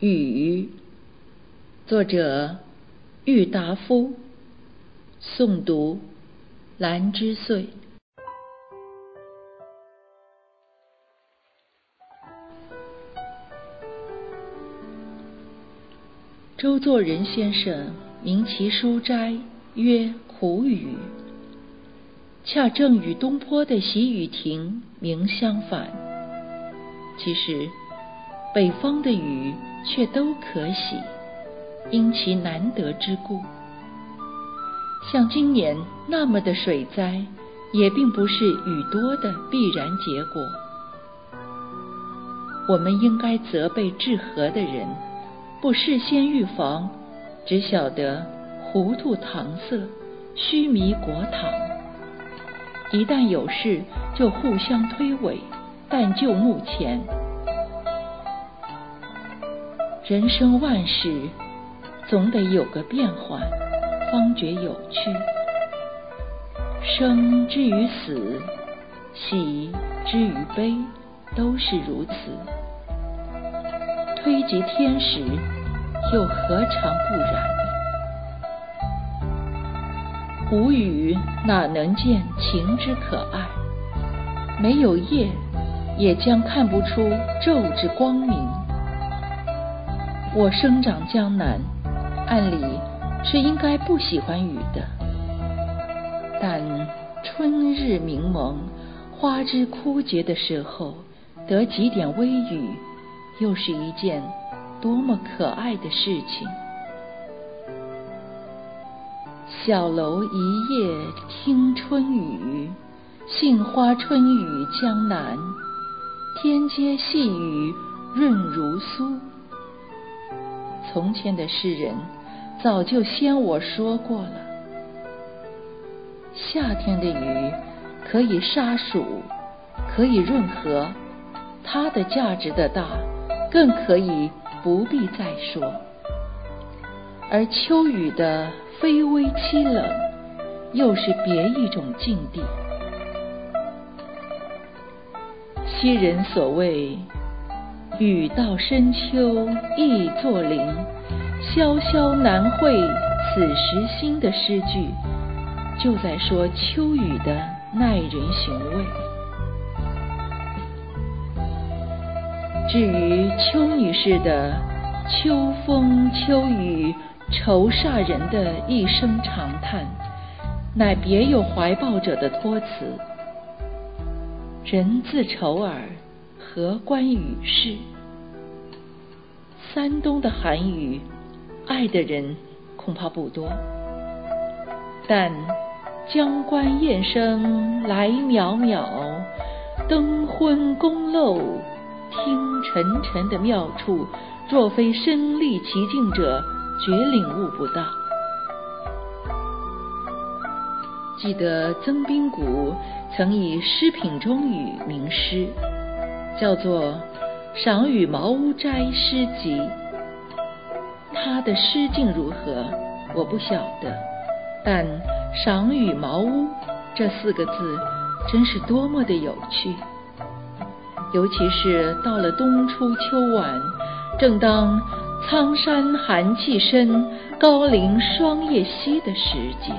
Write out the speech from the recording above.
雨，作者郁达夫，诵读兰之岁。周作人先生名其书斋曰苦雨，恰正与东坡的喜雨亭名相反。其实北方的雨却都可喜，因其难得之故。像今年那么的水灾，也并不是雨多的必然结果。我们应该责备治河的人。不事先预防，只晓得糊涂搪塞，虚弥国堂。一旦有事，就互相推诿，但就目前。人生万事，总得有个变换，方觉有趣。生之于死，喜之于悲，都是如此。推及天时，又何尝不然？无雨哪能见晴之可爱？没有夜，也将看不出昼之光明。我生长江南，按理是应该不喜欢雨的，但春日明蒙，花枝枯竭的时候，得几点微雨。又是一件多么可爱的事情！小楼一夜听春雨，杏花春雨江南，天街细雨润如酥。从前的诗人早就先我说过了，夏天的雨可以杀暑，可以润和，它的价值的大。更可以不必再说，而秋雨的非微凄冷，又是别一种境地。昔人所谓“雨到深秋意作霖，萧萧难会此时心”的诗句，就在说秋雨的耐人寻味。至于邱女士的“秋风秋雨愁煞人”的一声长叹，乃别有怀抱者的托辞。人自愁耳，和关雨事？山东的寒雨，爱的人恐怕不多。但江关雁声来渺渺，灯昏宫漏。听沉沉的妙处，若非身历其境者，绝领悟不到。记得曾宾谷曾以《诗品中语》名诗，叫做《赏与茅屋斋诗集》。他的诗境如何，我不晓得，但“赏与茅屋”这四个字，真是多么的有趣。尤其是到了冬初秋晚，正当苍山寒气深，高林霜叶稀的时节。